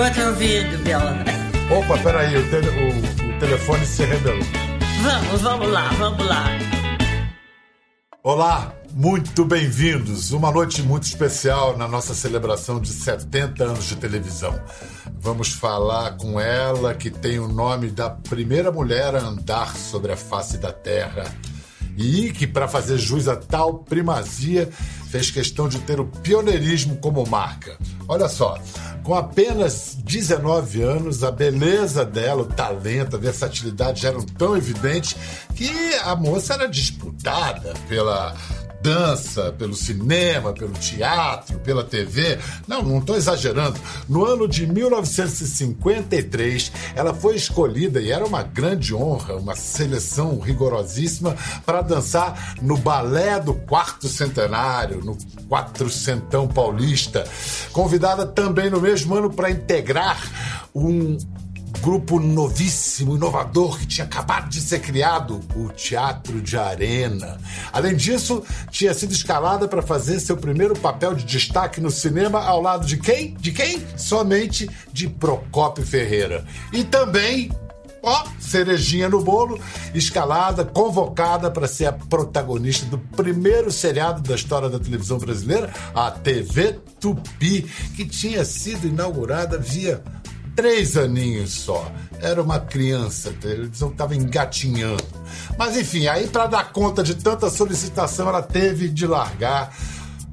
Continua te ouvindo, Bela. Opa, peraí, o, tele, o, o telefone se rebelou. Vamos, vamos lá, vamos lá. Olá, muito bem-vindos. Uma noite muito especial na nossa celebração de 70 anos de televisão. Vamos falar com ela, que tem o nome da primeira mulher a andar sobre a face da Terra. E que, para fazer jus a tal primazia, fez questão de ter o pioneirismo como marca. Olha só, com apenas 19 anos, a beleza dela, o talento, a versatilidade já eram tão evidentes que a moça era disputada pela dança, pelo cinema, pelo teatro, pela TV. Não, não estou exagerando. No ano de 1953, ela foi escolhida e era uma grande honra, uma seleção rigorosíssima para dançar no balé do quarto centenário, no quatrocentão paulista. Convidada também no mesmo ano para integrar um grupo novíssimo, inovador, que tinha acabado de ser criado, o Teatro de Arena. Além disso, tinha sido escalada para fazer seu primeiro papel de destaque no cinema ao lado de quem? De quem? Somente de Procópio Ferreira. E também ó, cerejinha no bolo, escalada, convocada para ser a protagonista do primeiro seriado da história da televisão brasileira, a TV Tupi, que tinha sido inaugurada via três aninhos só. Era uma criança, a televisão estava engatinhando. Mas enfim, aí para dar conta de tanta solicitação, ela teve de largar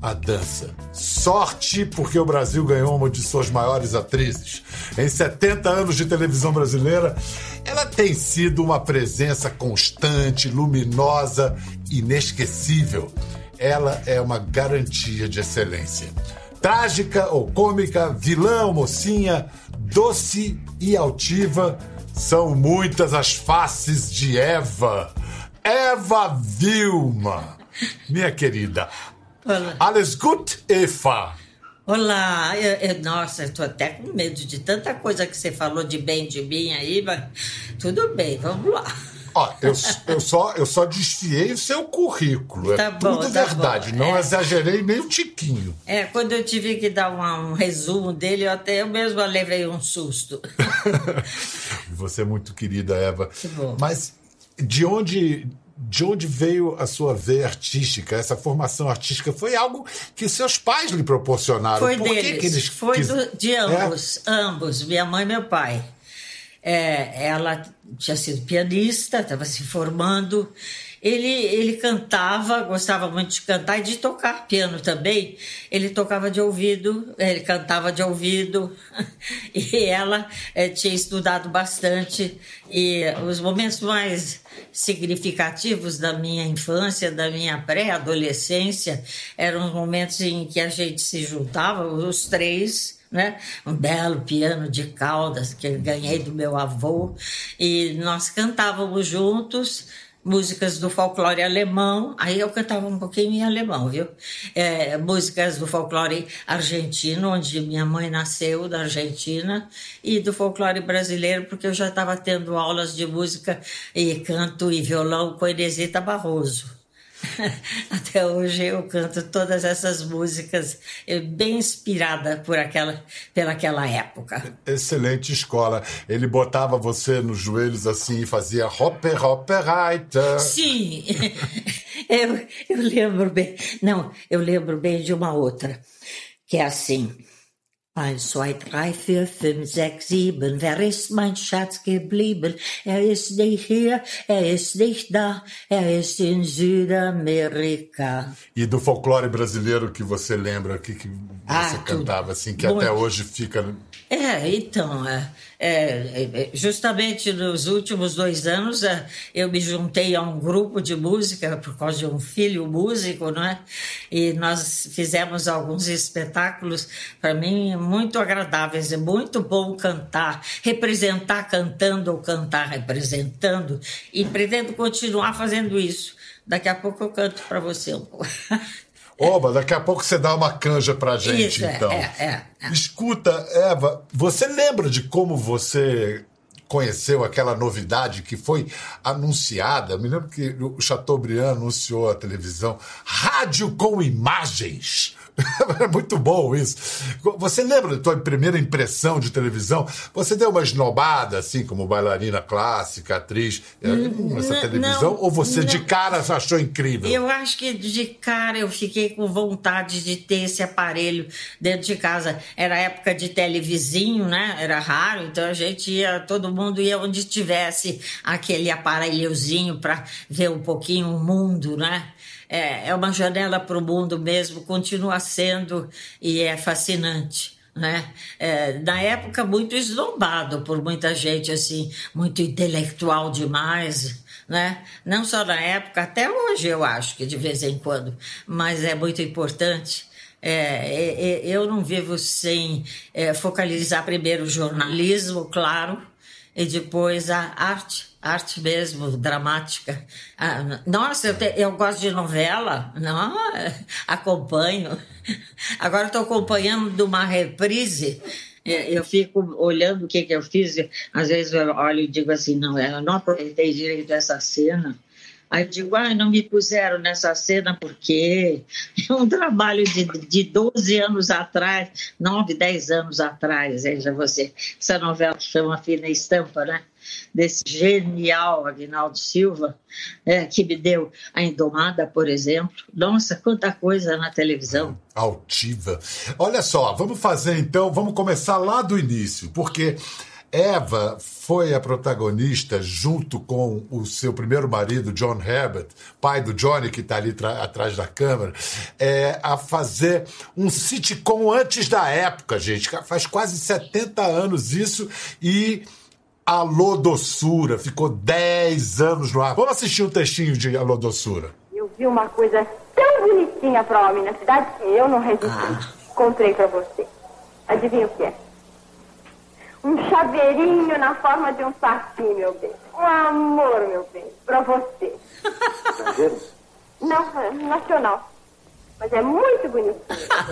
a dança. Sorte porque o Brasil ganhou uma de suas maiores atrizes. Em 70 anos de televisão brasileira, ela tem sido uma presença constante, luminosa, inesquecível. Ela é uma garantia de excelência. Trágica ou cômica, vilã ou mocinha, doce e altiva, são muitas as faces de Eva. Eva Vilma, minha querida. Olá. Alles gut, Eva? Olá, eu, eu, nossa, eu tô até com medo de tanta coisa que você falou de bem de mim aí, mas tudo bem, vamos lá. Ó, eu, eu, só, eu só desfiei o seu currículo. Tá é bom, tudo tá verdade. bom. Não É. exagerei nem um tiquinho. É, quando eu tive que dar uma- um resumo dele, eu até eu mesma levei um susto. Você é muito querida, Eva. Que bom. Mas de onde, de onde veio a sua veia artística? Essa formação artística foi algo que seus pais lhe proporcionaram. Foi Por deles. que eles Foi do- de É? ambos, ambos, minha mãe e meu pai. É, ela tinha sido pianista, estava se formando. Ele, ele cantava, gostava muito de cantar e de tocar piano também. Ele tocava de ouvido, ele cantava de ouvido. E ela eh, tinha estudado bastante. E os momentos mais significativos da minha infância, da minha pré-adolescência, eram os momentos em que a gente se juntava, os três, né? Um belo piano de caudas que eu ganhei do meu avô e nós cantávamos juntos músicas do folclore alemão. Aí eu cantava um pouquinho em alemão, viu? É, músicas do folclore argentino, onde minha mãe nasceu, da Argentina, e do folclore brasileiro, porque eu já estava tendo aulas de música e canto e violão com Inesita Barroso. Até hoje eu canto todas essas músicas, eh, bem inspirada por aquela, pelaquela época. Excelente escola. Ele botava você nos joelhos assim e fazia hopper, hopper, reiter. Sim, eu, eu lembro bem. Não, eu lembro bem de uma outra, que é assim. 1, 2, 3, 4, 5, 6, 7. Wer ist mein Schatz geblieben? Er ist nicht hier, er ist nicht da, er ist in Südamerika. E do folclore brasileiro que você lembra, que, que Ah, você cantava assim, que Muito. até hoje fica. É, então, é, é, é, justamente nos últimos dois anos é, eu me juntei a um grupo de música por causa de um filho músico, não é? E nós fizemos alguns espetáculos, para mim, muito agradáveis. É muito bom cantar, representar cantando ou cantar representando, e pretendo continuar fazendo isso. Daqui a pouco eu canto para você um pouco. Oba, daqui a pouco você dá uma canja pra gente, Isso, é, então. é, é, é. Escuta, Eva, você lembra de como você conheceu aquela novidade que foi anunciada? Eu me lembro que o Chateaubriand anunciou a televisão rádio com imagens. é muito bom isso. Você lembra da tua primeira impressão de televisão? Você deu uma esnobada, assim, como bailarina clássica, atriz, é, nessa televisão? não, ou você não. de cara achou incrível? Eu acho que de cara eu fiquei com vontade de ter esse aparelho dentro de casa. Era época de televizinho, né? Era raro, então a gente ia, todo mundo ia onde tivesse aquele aparelhozinho para ver um pouquinho o mundo, né? É, é uma janela para o mundo mesmo, continua sendo e é fascinante. Né? É, na época muito esnobado por muita gente assim muito intelectual demais né? Não só na época, até hoje eu acho que de vez em quando, mas é muito importante. É, é, é, eu não vivo sem é, focalizar primeiro o jornalismo, claro, e depois a arte, arte mesmo, dramática. Ah, nossa, eu, te, eu gosto de novela, não, acompanho. Agora estou acompanhando uma reprise é, eu fico olhando o que, que eu fiz, às vezes eu olho e digo assim, não, eu não aproveitei direito essa cena. Aí eu digo, ah, não me puseram nessa cena porque é um trabalho de, de 12 anos atrás, 9, 10 anos atrás, veja você, essa novela chama Fina Estampa, né? desse genial Agnaldo Silva, é, que me deu a Indomada, por exemplo. Nossa, quanta coisa na televisão. Altiva. Olha só, vamos fazer então, vamos começar lá do início, porque Eva foi a protagonista, junto com o seu primeiro marido, John Herbert, pai do Johnny, que está ali atrás da câmera, é, a fazer um sitcom antes da época, gente. Faz quase 70 anos isso e Alô Doçura, ficou 10 anos no ar. Vamos assistir um textinho de Alô Doçura. Eu vi uma coisa tão bonitinha pra homem na cidade que eu não resisti. Ah. Encontrei pra você. Adivinha o que é? Um chaveirinho na forma de um saci, meu bem. Um amor, meu bem, pra você. Estrangeiro? Não, é nacional. Mas é muito bonitinho.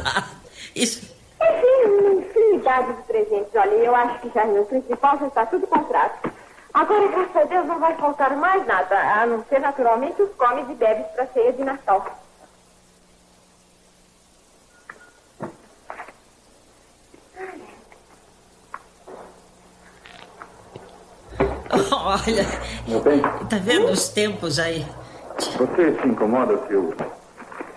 Isso enfim, uma infinidade de presentes. Olha, eu acho que já no principal já está tudo comprado. Agora, graças a Deus, não vai faltar mais nada, a não ser naturalmente os comes e bebes para a ceia de Natal. Olha, Meu bem, tá vendo os tempos aí? você se incomoda se eu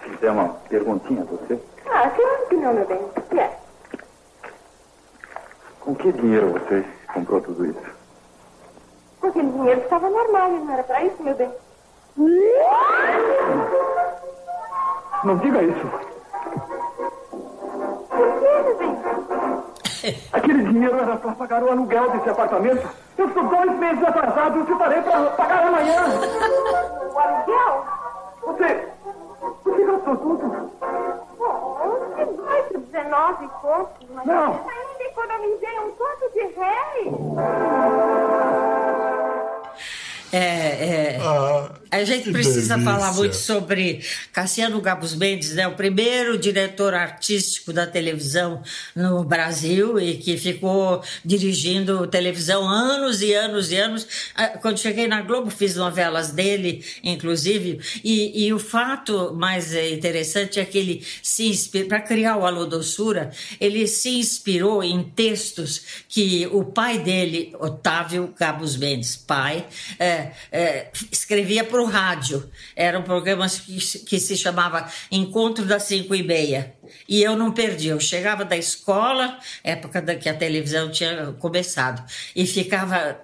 fizer uma perguntinha a você? Ah, claro que não, meu bem. O que é? Com que dinheiro você comprou tudo isso? Com aquele dinheiro que estava no armário, não era para isso, meu bem? Não diga isso. Aquele dinheiro era para pagar o aluguel desse apartamento. Eu estou dois meses atrasado e te farei para pagar amanhã. O aluguel? Você. Você gastou tudo? Oh, 18, 19 contos. Mas Não. eu ainda economizei um conto de réis. É, é, Ah, a gente precisa delícia. falar muito sobre Cassiano Gabos Mendes, né, o primeiro diretor artístico da televisão no Brasil e que ficou dirigindo televisão anos e anos e anos. Ah, Quando cheguei na Globo, fiz novelas dele, inclusive, e, e o fato mais eh, interessante é que ele se inspirou, para criar o Alô Doçura, ele se inspirou em textos que o pai dele, Otávio Gabos Mendes, pai, eh, eh, escrevia para o rádio. Era um programa que, que se chamava Encontro das Cinco e Meia. E eu não perdi. Eu chegava da escola, época da que a televisão tinha começado, e ficava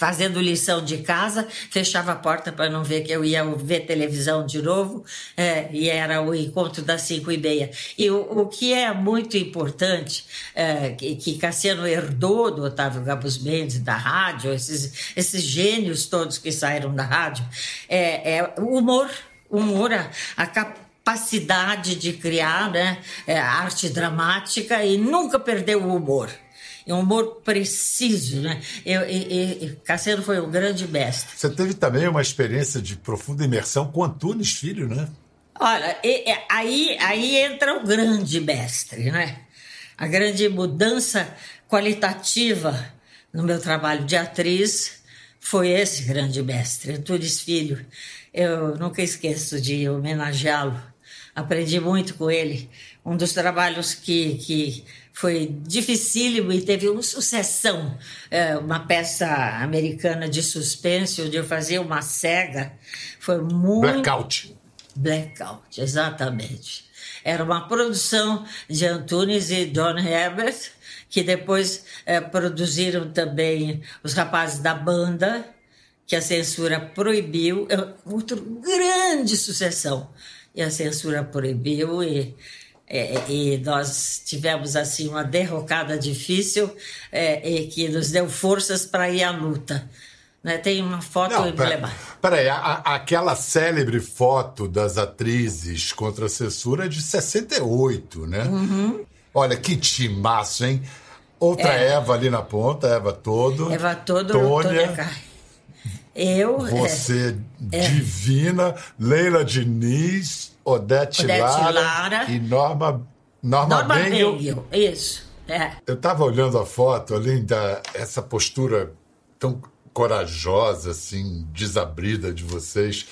fazendo lição de casa, fechava a porta para não ver que eu ia ver televisão de novo, eh, e era o encontro das cinco e meia. E o, o que é muito importante, eh, que, que Cassiano herdou do Otávio Gabos Mendes, da rádio, esses, esses gênios todos que saíram da rádio, é, é humor, humor, a, a capacidade de criar né, é, arte dramática e nunca perdeu o humor. É um humor preciso, né? Eu, e, e, Cassiano foi um grande mestre. Você teve também uma experiência de profunda imersão com Antunes Filho, né? Olha, e, aí, aí entra o grande mestre, né? A grande mudança qualitativa no meu trabalho de atriz foi esse grande mestre, Antunes Filho. Eu nunca esqueço de homenageá-lo Aprendi muito com ele. Um dos trabalhos que, que foi dificílimo e teve uma sucessão. É, uma peça americana de suspense, onde eu fazia uma cega. Foi muito. Blackout. Blackout, exatamente. Era uma produção de Antunes e Don Herbert, que depois é, produziram também os rapazes da banda, que a censura proibiu. É outra grande sucessão. E a censura proibiu e é, e nós tivemos assim uma derrocada difícil é, e que nos deu forças para ir à luta. Né? Tem uma foto Não, emblemática. Peraí, aquela célebre foto das atrizes contra a censura é de 68, né? Uhum. Olha que timaço, hein? Outra é. Eva ali na ponta, Eva Todo. Eva Todo, Tônia. Tônia eu. É. Você é, divina, Leila Diniz, Odete, Odete Lara, Lara, e Norma, Norma, Norma Bengel. Isso. É. Eu estava olhando a foto, além da essa postura tão corajosa, assim, desabrida de vocês,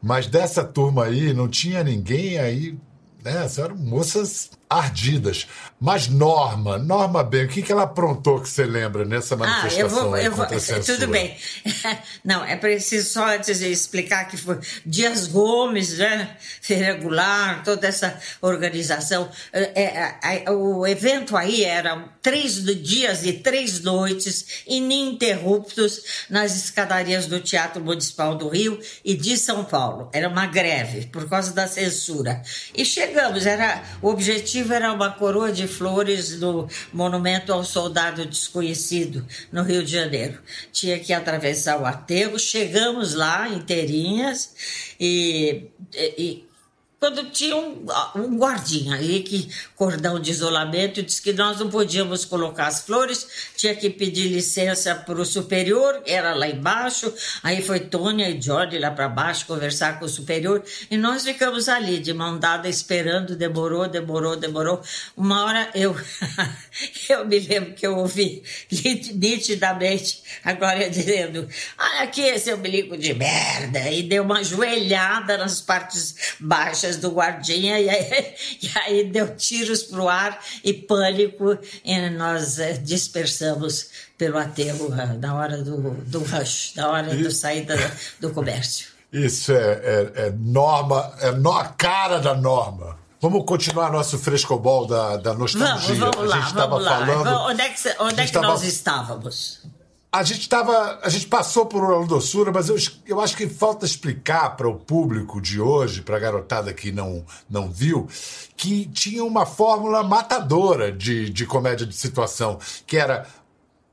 mas dessa turma aí não tinha ninguém aí, né? Eram moças ardidas. Mas Norma, Norma bem, o que, que ela aprontou que você lembra nessa manifestação? Ah, eu vou, eu vou, tudo bem. Não, é preciso só de explicar que foi Dias Gomes, né? Regular, toda essa organização. É, é, o evento aí era três dias e três noites ininterruptos nas escadarias do Teatro Municipal do Rio e de São Paulo. Era uma greve por causa da censura. E chegamos, era o objetivo era uma coroa de flores no Monumento ao Soldado Desconhecido, no Rio de Janeiro. Tinha que atravessar o aterro, chegamos lá inteirinhas e, e quando tinha um, um guardinha aí que cordão de isolamento disse que nós não podíamos colocar as flores, tinha que pedir licença para o superior, era lá embaixo. Aí foi Tônia e Jorge lá para baixo conversar com o superior e nós ficamos ali de mão dada esperando. Demorou, demorou, demorou. Uma hora eu eu me lembro que eu ouvi nitidamente agora dizendo: ah, aqui esse o umbilico de merda e deu uma joelhada nas partes baixas do guardinha e aí, e aí deu tiros para o ar e pânico e nós eh, dispersamos pelo aterro na hora do, do rush, na hora da saída do comércio. Isso é, é, é norma, é no, a cara da norma. Vamos continuar nosso frescobol da, da nostalgia. Vamos, vamos lá, a gente estava falando. Onde é que, onde é que tava... nós estávamos? A gente estava, a gente passou por uma doçura, mas eu, eu acho que falta explicar para o público de hoje, para a garotada que não, não viu, que tinha uma fórmula matadora de, de comédia de situação, que era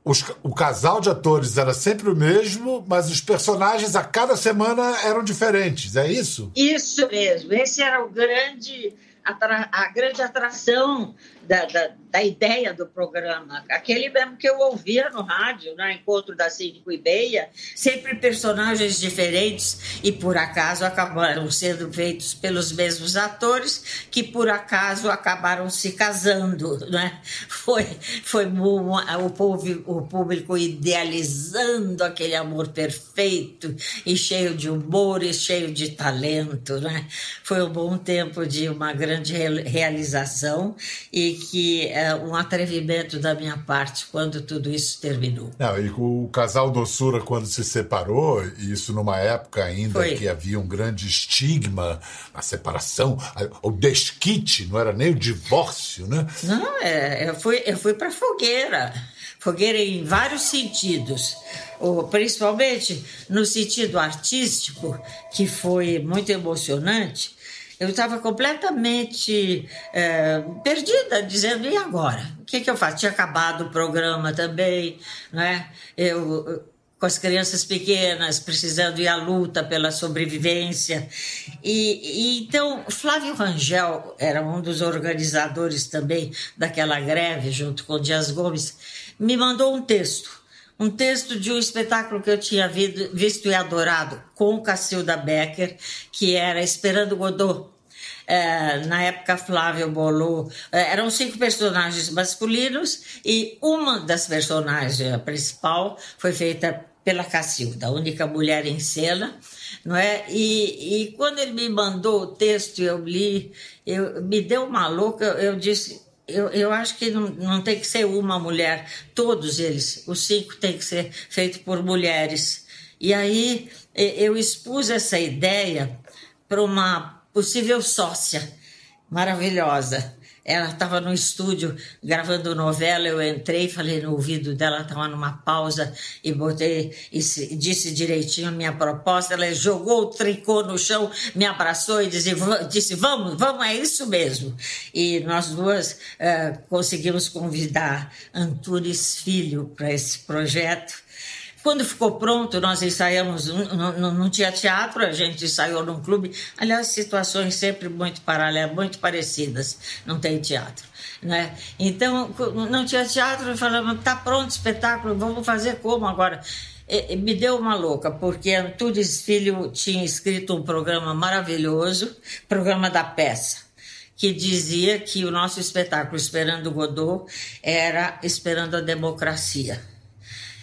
os, o casal de atores era sempre o mesmo, mas os personagens a cada semana eram diferentes. É isso? Isso mesmo. Esse era o grande a grande atração da, da, da, ideia do programa. Aquele mesmo que eu ouvia no rádio, no encontro da Cinco e Meia, sempre personagens diferentes e por acaso acabaram sendo feitos pelos mesmos atores que por acaso acabaram se casando, né? Foi, foi o, povo, o público idealizando aquele amor perfeito e cheio de humor e cheio de talento, né? Foi um bom tempo de uma grande realização e que é um atrevimento da minha parte quando tudo isso terminou. Não, e o casal doçura quando se separou, e isso numa época ainda Foi. que havia um grande estigma, a separação, o desquite, não era nem o divórcio, né? Não, é, eu fui, eu fui para fogueira. Fogueira em vários sentidos, principalmente no sentido artístico, que foi muito emocionante, eu estava completamente é, perdida, dizendo, e agora? O que, que eu faço? Tinha acabado o programa também, né? Eu, com as crianças pequenas, precisando ir à luta pela sobrevivência. E, e, então, Flávio Rangel era um dos organizadores também daquela greve, junto com Dias Gomes, me mandou um texto. Um texto de um espetáculo que eu tinha visto e adorado com Cacilda Becker, que era Esperando Godot, é, na época Flávio bolou. É, eram cinco personagens masculinos e uma das personagens principal foi feita pela Cacilda, a única mulher em cena. não é? E, e quando ele me mandou o texto eu li, eu, me deu uma louca, eu disse, eu, eu acho que não, não tem que ser uma mulher, todos eles, os cinco tem que ser feito por mulheres. E aí eu expus essa ideia para uma possível sócia maravilhosa. Ela estava no estúdio gravando novela, eu entrei, falei no ouvido dela, estava numa pausa e botei e disse direitinho a minha proposta. Ela jogou o tricô no chão, me abraçou e disse, disse vamos, vamos, é isso mesmo. E nós duas uh, conseguimos convidar Antunes Filho para esse projeto quando ficou pronto, nós ensaiamos, não, tinha teatro, a gente ensaiou num clube. Aliás, situações sempre muito paralelas, muito parecidas, não tem teatro. Né? Então, não tinha teatro, falamos, está pronto o espetáculo, vamos fazer como agora? E, me deu uma louca, porque Antunes Filho tinha escrito um programa maravilhoso, programa da peça que dizia que o nosso espetáculo Esperando Godot era Esperando a Democracia.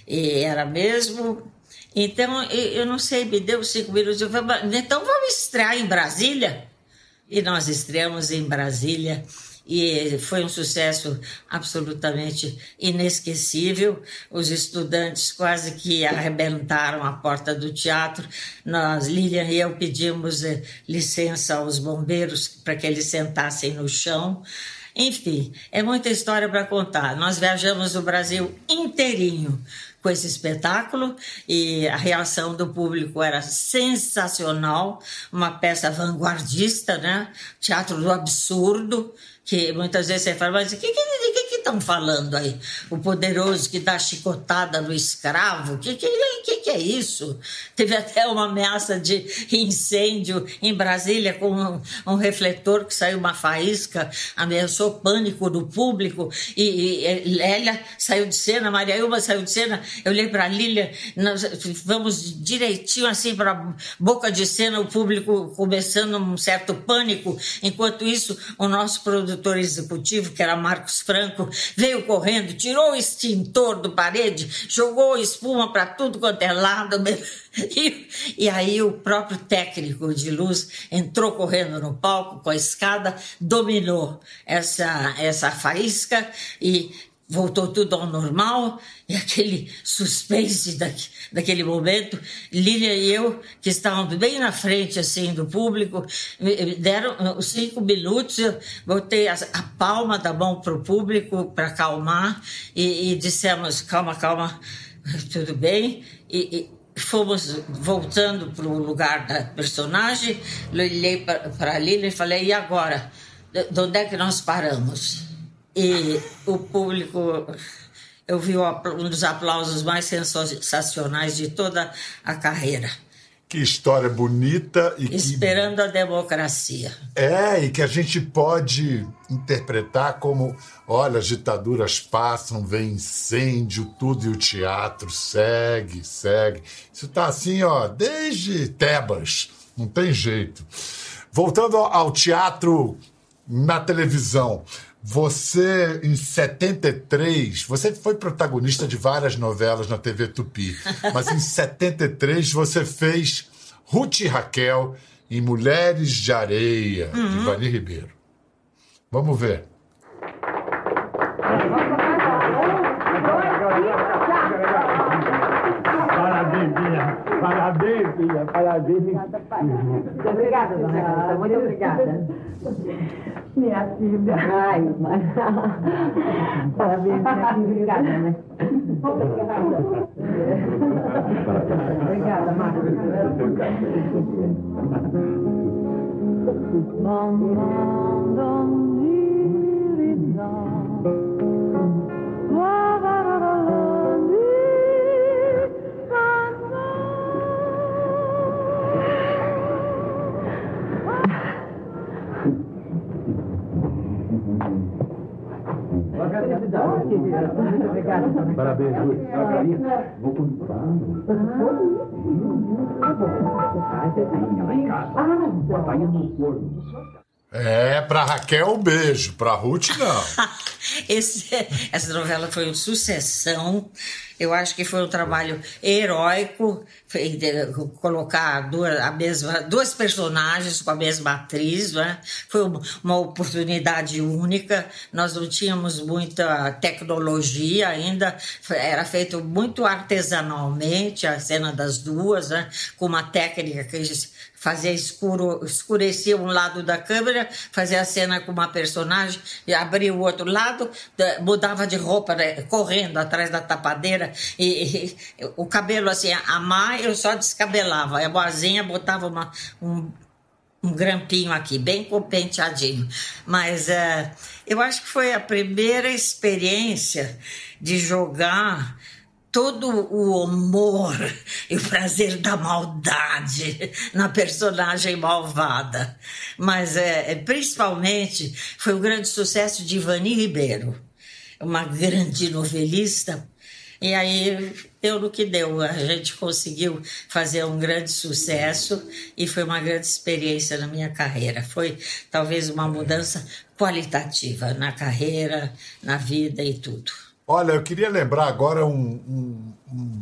E era mesmo. Então, eu não sei, me deu cinco minutos. Eu falei, então vamos estrear em Brasília? E nós estreamos em Brasília e foi um sucesso absolutamente inesquecível. Os estudantes quase que arrebentaram a porta do teatro. Nós, Lilian e eu, pedimos eh, licença aos bombeiros para que eles sentassem no chão. Enfim, é muita história para contar. Nós viajamos o Brasil inteirinho com esse espetáculo e a reação do público era sensacional, uma peça vanguardista, né? Teatro do absurdo, que muitas vezes você fala, mas o que, que, que, estão falando aí? O poderoso que dá chicotada no escravo? O que, que, que, que, é isso? Teve até uma ameaça de incêndio em Brasília com um, um refletor que saiu uma faísca, ameaçou pânico do público e, e Lélia saiu de cena, Maria Ilma saiu de cena. Eu olhei para Lília, nós vamos direitinho assim para boca de cena, o público começando um certo pânico. Enquanto isso, o nosso produtor executivo, que era Marcos Franco, veio correndo, tirou o extintor do parede, jogou espuma para tudo quanto é lado. E, e aí o próprio técnico de luz entrou correndo no palco com a escada, dominou essa, essa faísca e voltou tudo ao normal e aquele suspense da, daquele momento, Lília e eu, que estávamos bem na frente assim do público, deram os cinco minutos, eu botei a, a palma da mão para o público para acalmar e, e, dissemos, calma, calma, tudo bem, e, e fomos voltando para o lugar da personagem, olhei para a Lília e falei, e agora? De onde é que nós paramos? E o público, eu vi um dos aplausos mais sensacionais de toda a carreira. Que história bonita e Esperando que... a democracia. É, e que a gente pode interpretar como: olha, as ditaduras passam, vem incêndio, tudo, e o teatro segue, segue. Isso está assim, ó, desde Tebas, não tem jeito. Voltando ao teatro na televisão. Você, em 73, você foi protagonista de várias novelas na TV Tupi, mas em 73 você fez Ruth e Raquel em Mulheres de Areia, uhum. de Vani Ribeiro. Vamos ver. Parabéns, Bia. Parabéns, Bia. Parabéns. Muito obrigada, dona. Muito obrigada. Minha filha. Ai, mas... Parabéns. Obrigada, né? Obrigada, Marcos. Muito obrigada. Parabéns, Júlia. Vou contar. É, para Raquel um beijo, para Ruth não. Esse, essa novela foi uma sucessão Eu acho que foi um trabalho heróico colocar duas, a mesma, duas personagens com a mesma atriz. Né? Foi uma oportunidade única. Nós não tínhamos muita tecnologia ainda, era feito muito artesanalmente a cena das duas, né? com uma técnica que fazia escuro, escurecia um lado da câmera, fazia a cena com uma personagem, e abria o outro lado, mudava de roupa, né, correndo atrás da tapadeira, e, e, o cabelo assim, a má eu só descabelava, a boazinha botava uma, um, um grampinho aqui, bem penteadinho. Mas é, eu acho que foi a primeira experiência de jogar todo o humor e o prazer da maldade na personagem malvada. Mas é, é principalmente foi o grande sucesso de Ivani Ribeiro, uma grande novelista. E aí deu no que deu. A gente conseguiu fazer um grande sucesso e foi uma grande experiência na minha carreira. Foi talvez uma mudança qualitativa na carreira, na vida e tudo. Olha, eu queria lembrar agora um, um, um,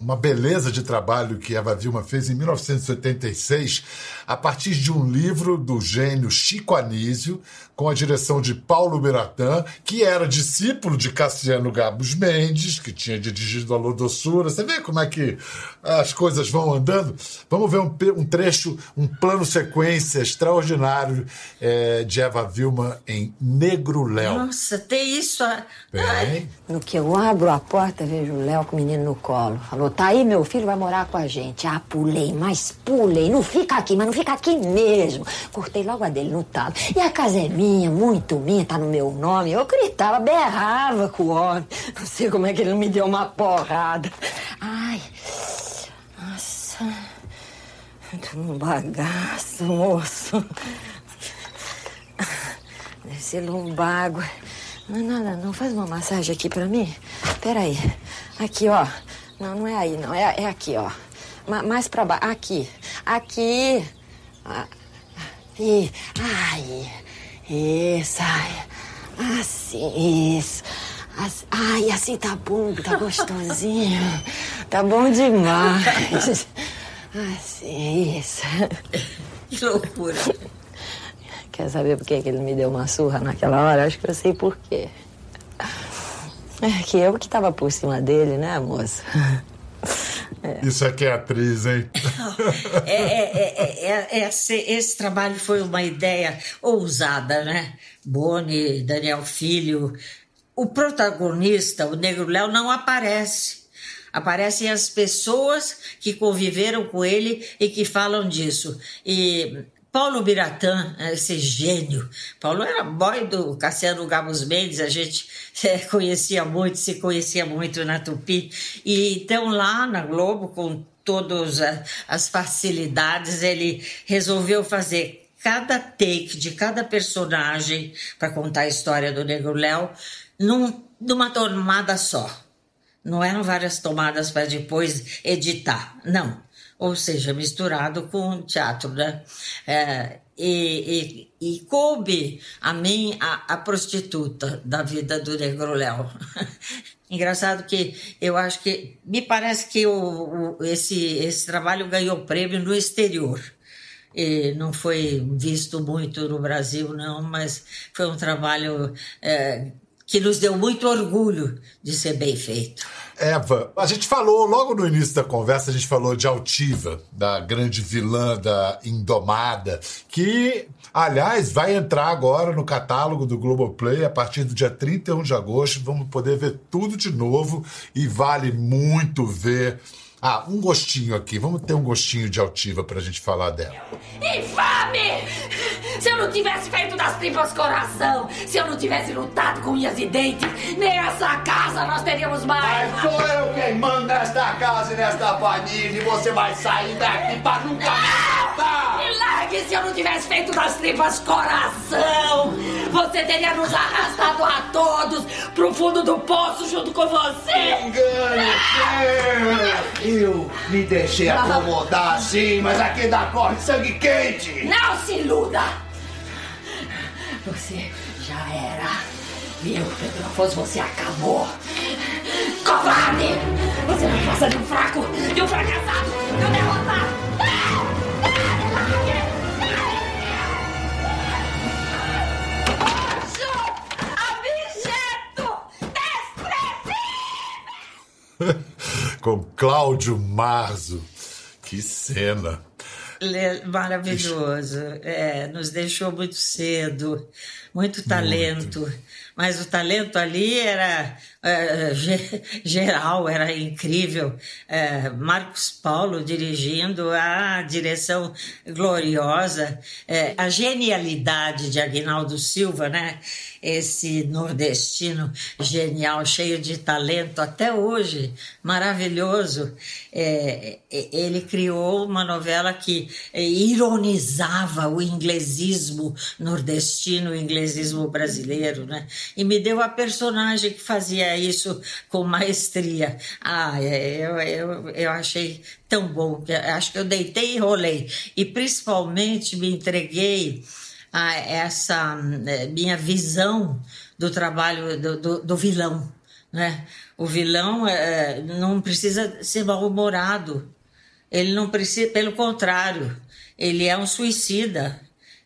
uma beleza de trabalho que Eva Vilma fez em 1986, a partir de um livro do gênio Chico Anísio, com a direção de Paulo Beratã, que era discípulo de Cassiano Gabos Mendes, que tinha dirigido a Lodossura. Você vê como é que as coisas vão andando? Vamos ver um, um trecho, um plano sequência extraordinário é, de Eva Vilma em Negro Léo. Nossa, tem isso. Tem. No que eu abro a porta, vejo o Léo com o menino no colo. Falou, tá aí, meu filho vai morar com a gente. Ah, pulei, mas pulei. Não fica aqui, mas não fica aqui mesmo. Cortei logo a dele no talo. E a casa é minha muito minha, tá no meu nome. Eu gritava, berrava com o homem. Não sei como é que ele não me deu uma porrada. Ai, nossa. Tô num bagaço, moço. Deve ser lumbago. Não, nada, não. Faz uma massagem aqui pra mim. Peraí. Aqui, ó. Não, não é aí, não. É, é aqui, ó. mais pra baixo. Aqui. Aqui. Aqui. Ai. Isso, ai. Assim, isso. Assim, ai, assim tá bom, tá gostosinho. Tá bom demais. Assim, isso. Que loucura. Quer saber por que ele me deu uma surra naquela hora? Acho que eu sei por quê. É que eu que tava por cima dele, né, moça? É. Isso aqui é atriz, hein? É, é, é, esse, esse, trabalho foi uma ideia ousada, né? Boni, Daniel Filho. O protagonista, o Negro Léo, não aparece. Aparecem as pessoas que conviveram com ele e que falam disso. E Paulo Biratã, esse gênio. Paulo era boy do Cassiano Gabos Mendes, a gente é, conhecia muito, se conhecia muito na Tupi. E então lá na Globo, com todas as facilidades, ele resolveu fazer cada take de cada personagem para contar a história do Negro Léo num, numa tomada só. Não eram várias tomadas para depois editar, não ou seja, misturado com teatro, né? É, e, e, e, coube a mim a, a prostituta da vida do Negro Léo. Engraçado que eu acho que me parece que o, o, esse, esse trabalho ganhou prêmio no exterior. E não foi visto muito no Brasil, não, mas foi um trabalho é, que nos deu muito orgulho de ser bem feito. Eva, a gente falou logo no início da conversa, a gente falou de Altiva, da grande vilã da Indomada, que, aliás, vai entrar agora no catálogo do Globoplay a partir do dia 31 de agosto. Vamos poder ver tudo de novo e vale muito ver ah, um gostinho aqui. Vamos ter um gostinho de altiva pra gente falar dela. Infame! Se eu não tivesse feito das tripas coração, se eu não tivesse lutado com unhas e dentes, nem essa casa nós teríamos mais. Mas sou eu quem manda nesta casa e nesta família e você vai sair daqui pra nunca mais voltar! Me largue se eu não tivesse feito das tripas coração! Você teria nos arrastado a todos pro fundo do poço junto com você! Engano! Eu me deixei acomodar assim, mas aqui dá corre sangue quente! Não se iluda! Você já era. Eu, Pedro Afonso, você acabou. Covarde! Você é a raça de um fraco, de um fracassado, de um derrotado! Com Cláudio Marzo. Que cena. Maravilhoso. É, nos deixou muito cedo, muito talento. Muito. Mas o talento ali era é, geral, era incrível. É, Marcos Paulo dirigindo, a direção gloriosa, é, a genialidade de Aguinaldo Silva, né? Esse nordestino genial, cheio de talento até hoje, maravilhoso. É, ele criou uma novela que ironizava o inglesismo nordestino, o inglesismo brasileiro, né? E me deu a personagem que fazia isso com maestria. Ah, é, eu, eu, eu achei tão bom, acho que eu deitei e rolei. E principalmente me entreguei a essa é, minha visão do trabalho do, do, do vilão. Né? O vilão é, não precisa ser mal-humorado, ele não precisa, pelo contrário, ele é um suicida,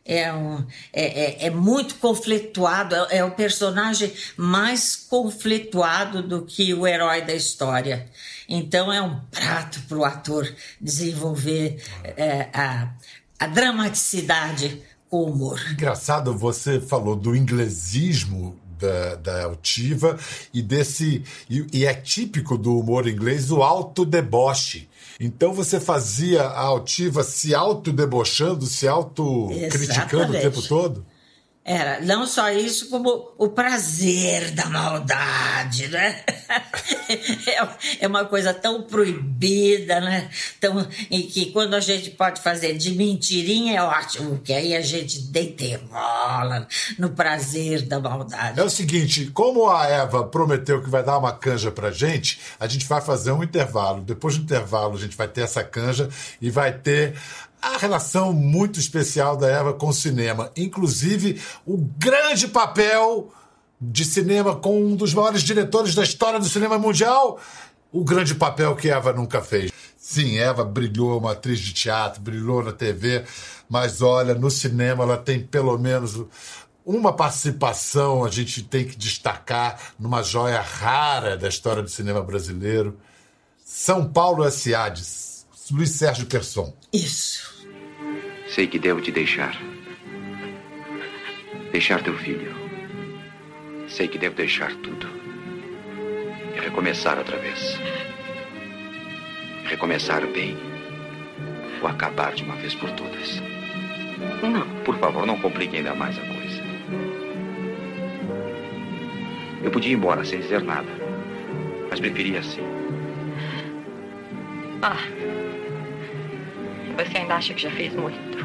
é, um, é, é, é, muito conflituado, é, é, o personagem mais conflituado do que o herói da história. Então é um prato para o ator desenvolver é, a, a dramaticidade com humor. Engraçado, você falou do inglesismo da, da altiva e desse. E, e é típico do humor inglês o auto-deboche. Então você fazia a altiva se auto-debochando, se auto-criticando o tempo todo? Era não só isso, como o prazer da maldade, né? É, é uma coisa tão proibida, né? Tão, e que quando a gente pode fazer de mentirinha é ótimo, porque aí a gente deita rola no prazer da maldade. É o seguinte, como a Eva prometeu que vai dar uma canja pra gente, a gente vai fazer um intervalo. Depois do intervalo a gente vai ter essa canja e vai ter a relação muito especial da Eva com o cinema, inclusive o grande papel de cinema com um dos maiores diretores da história do cinema mundial, o grande papel que Eva nunca fez. Sim, Eva brilhou, uma atriz de teatro, brilhou na TV, mas olha, no cinema ela tem pelo menos uma participação, a gente tem que destacar numa joia rara da história do cinema brasileiro. São Paulo S.A. Luiz Sérgio Persson. Isso. Sei que devo te deixar. Deixar teu filho. Sei que devo deixar tudo. E recomeçar outra vez. Recomeçar bem. Ou acabar de uma vez por todas. Não, por favor, não complique ainda mais a coisa. Eu podia ir embora sem dizer nada. Mas preferia assim. Ah. Você ainda acha que já fez muito?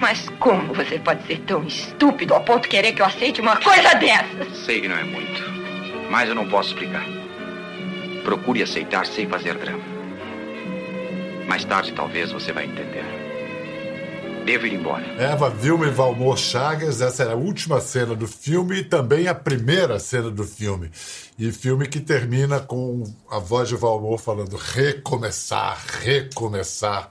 Mas como você pode ser tão estúpido ao ponto de querer que eu aceite uma coisa dessa? Sei que não é muito, mas eu não posso explicar. Procure aceitar sem fazer drama. Mais tarde, talvez, você vai entender. Devo ir embora. Eva Vilma e Valmor Chagas, essa era a última cena do filme e também a primeira cena do filme. E filme que termina com a voz de Valmor falando recomeçar, recomeçar.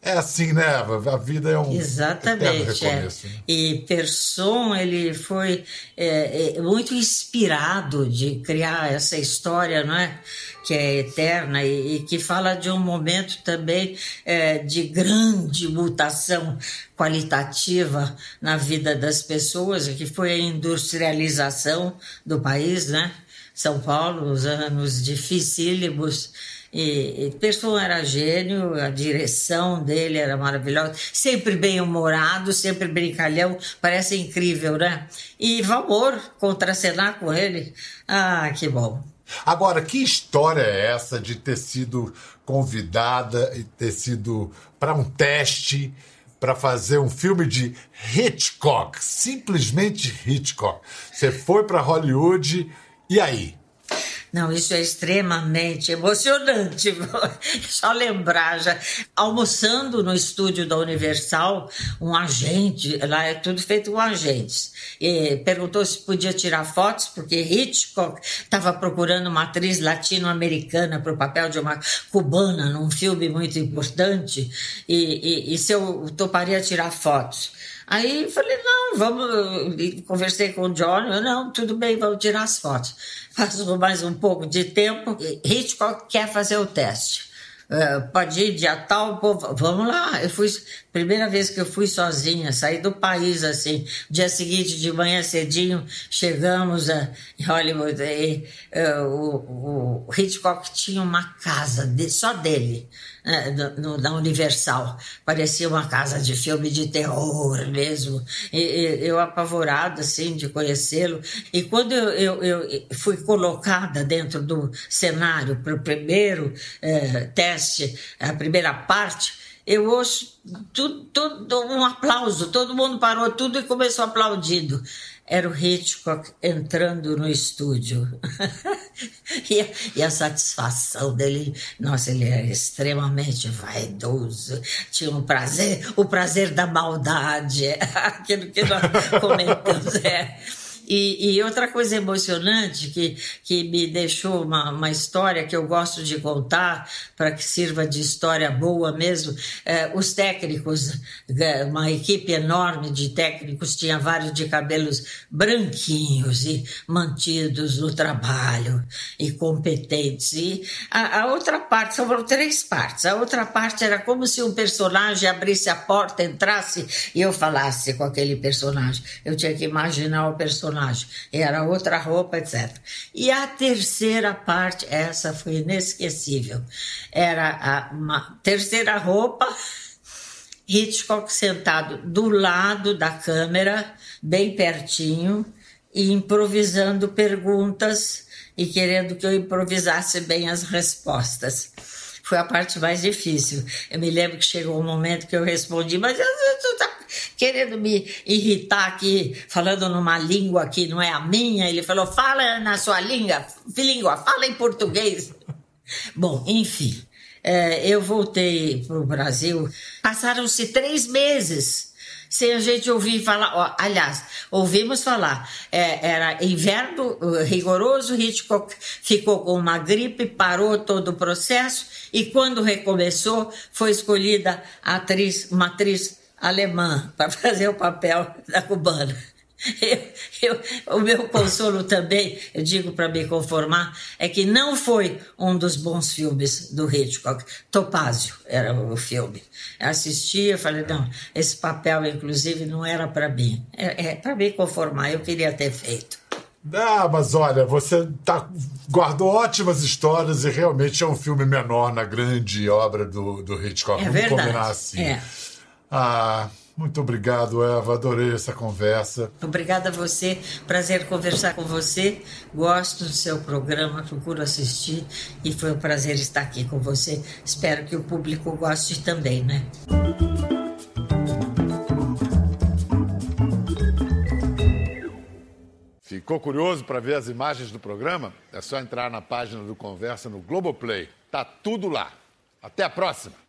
É assim, né, Eva? A vida é um Exatamente. É. Recomeço, é. E Persson, ele foi é, é, muito inspirado de criar essa história, não é? Que é eterna e, e que fala de um momento também é, de grande mutação qualitativa na vida das pessoas, que foi a industrialização do país, né? São Paulo, os anos dificílimos. E, e Persson era gênio, a direção dele era maravilhosa, sempre bem-humorado, sempre brincalhão, parece incrível, né? E Valmor, contracenar com ele, ah, que bom. Agora, que história é essa de ter sido convidada e ter sido para um teste para fazer um filme de Hitchcock, simplesmente Hitchcock? Você foi para Hollywood e aí? Não, isso é extremamente emocionante. Só lembrar, já almoçando no estúdio da Universal, um agente, lá é tudo feito com agentes, perguntou se podia tirar fotos, porque Hitchcock estava procurando uma atriz latino-americana para o papel de uma cubana num filme muito importante, e, e, e se eu toparia tirar fotos. Aí falei, não, vamos. Conversei com o John, não, tudo bem, vamos tirar as fotos. Passou mais um pouco de tempo, Hitchcock quer fazer o teste. Uh, pode ir dia tal, povo, vamos lá. Eu fui, primeira vez que eu fui sozinha, saí do país assim. Dia seguinte, de manhã cedinho, chegamos a, em Hollywood. E, uh, o, o Hitchcock tinha uma casa de, só dele é, no, na Universal. Parecia uma casa de filme de terror mesmo. E, e, eu apavorada, assim, de conhecê-lo. E quando eu, eu, eu, fui colocada dentro do cenário para o primeiro é, teste, a primeira parte, eu ouço tudo, tudo, um aplauso, todo mundo parou tudo e começou aplaudindo era o Hitchcock entrando no estúdio. e, a, e, a, satisfação dele, nossa, ele era extremamente vaidoso, tinha um prazer, o prazer da maldade, aquilo que nós comentamos. É. E, e, outra coisa emocionante que, que me deixou uma, uma história que eu gosto de contar, para que sirva de história boa mesmo, é, os técnicos, é, uma equipe enorme de técnicos, tinha vários de cabelos branquinhos e mantidos no trabalho e competentes. E a, a outra parte, foram três partes. A outra parte era como se um personagem abrisse a porta, entrasse e eu falasse com aquele personagem. Eu tinha que imaginar o personagem personagem, era outra roupa, etc. E a terceira parte, essa foi inesquecível, era a, uma terceira roupa, Hitchcock sentado do lado da câmera, bem pertinho, e improvisando perguntas e querendo que eu improvisasse bem as respostas foi a parte mais difícil. Eu me lembro que chegou um momento que eu respondi, mas você está querendo me irritar aqui, falando numa língua que não é a minha. Ele falou, fala na sua língua, língua fala em português. Bom, enfim, é, eu voltei para o Brasil. Passaram-se três meses sem a gente ouvir falar. Ó, aliás, ouvimos falar. É, era inverno rigoroso, Hitchcock ficou com uma gripe, parou todo o processo e quando recomeçou, foi escolhida a atriz, uma atriz alemã para fazer o papel da cubana. Eu, eu, o meu consolo também, eu digo para me conformar, é que não foi um dos bons filmes do Hitchcock. Topázio era o filme. Eu assisti e falei, não, esse papel, inclusive, não era para mim. É, é para me conformar, eu queria ter feito. Ah, mas olha, você tá, guardou ótimas histórias e realmente é um filme menor na grande obra do, do Hitchcock. É Vamos verdade. combinar assim. É. Ah, muito obrigado, Eva. Adorei essa conversa. Obrigada a você. Prazer conversar com você. Gosto do seu programa, procuro assistir e foi um prazer estar aqui com você. Espero que o público goste também, né? Ficou curioso para ver as imagens do programa? É só entrar na página do Conversa no Globoplay. Tá tudo lá. Até a próxima!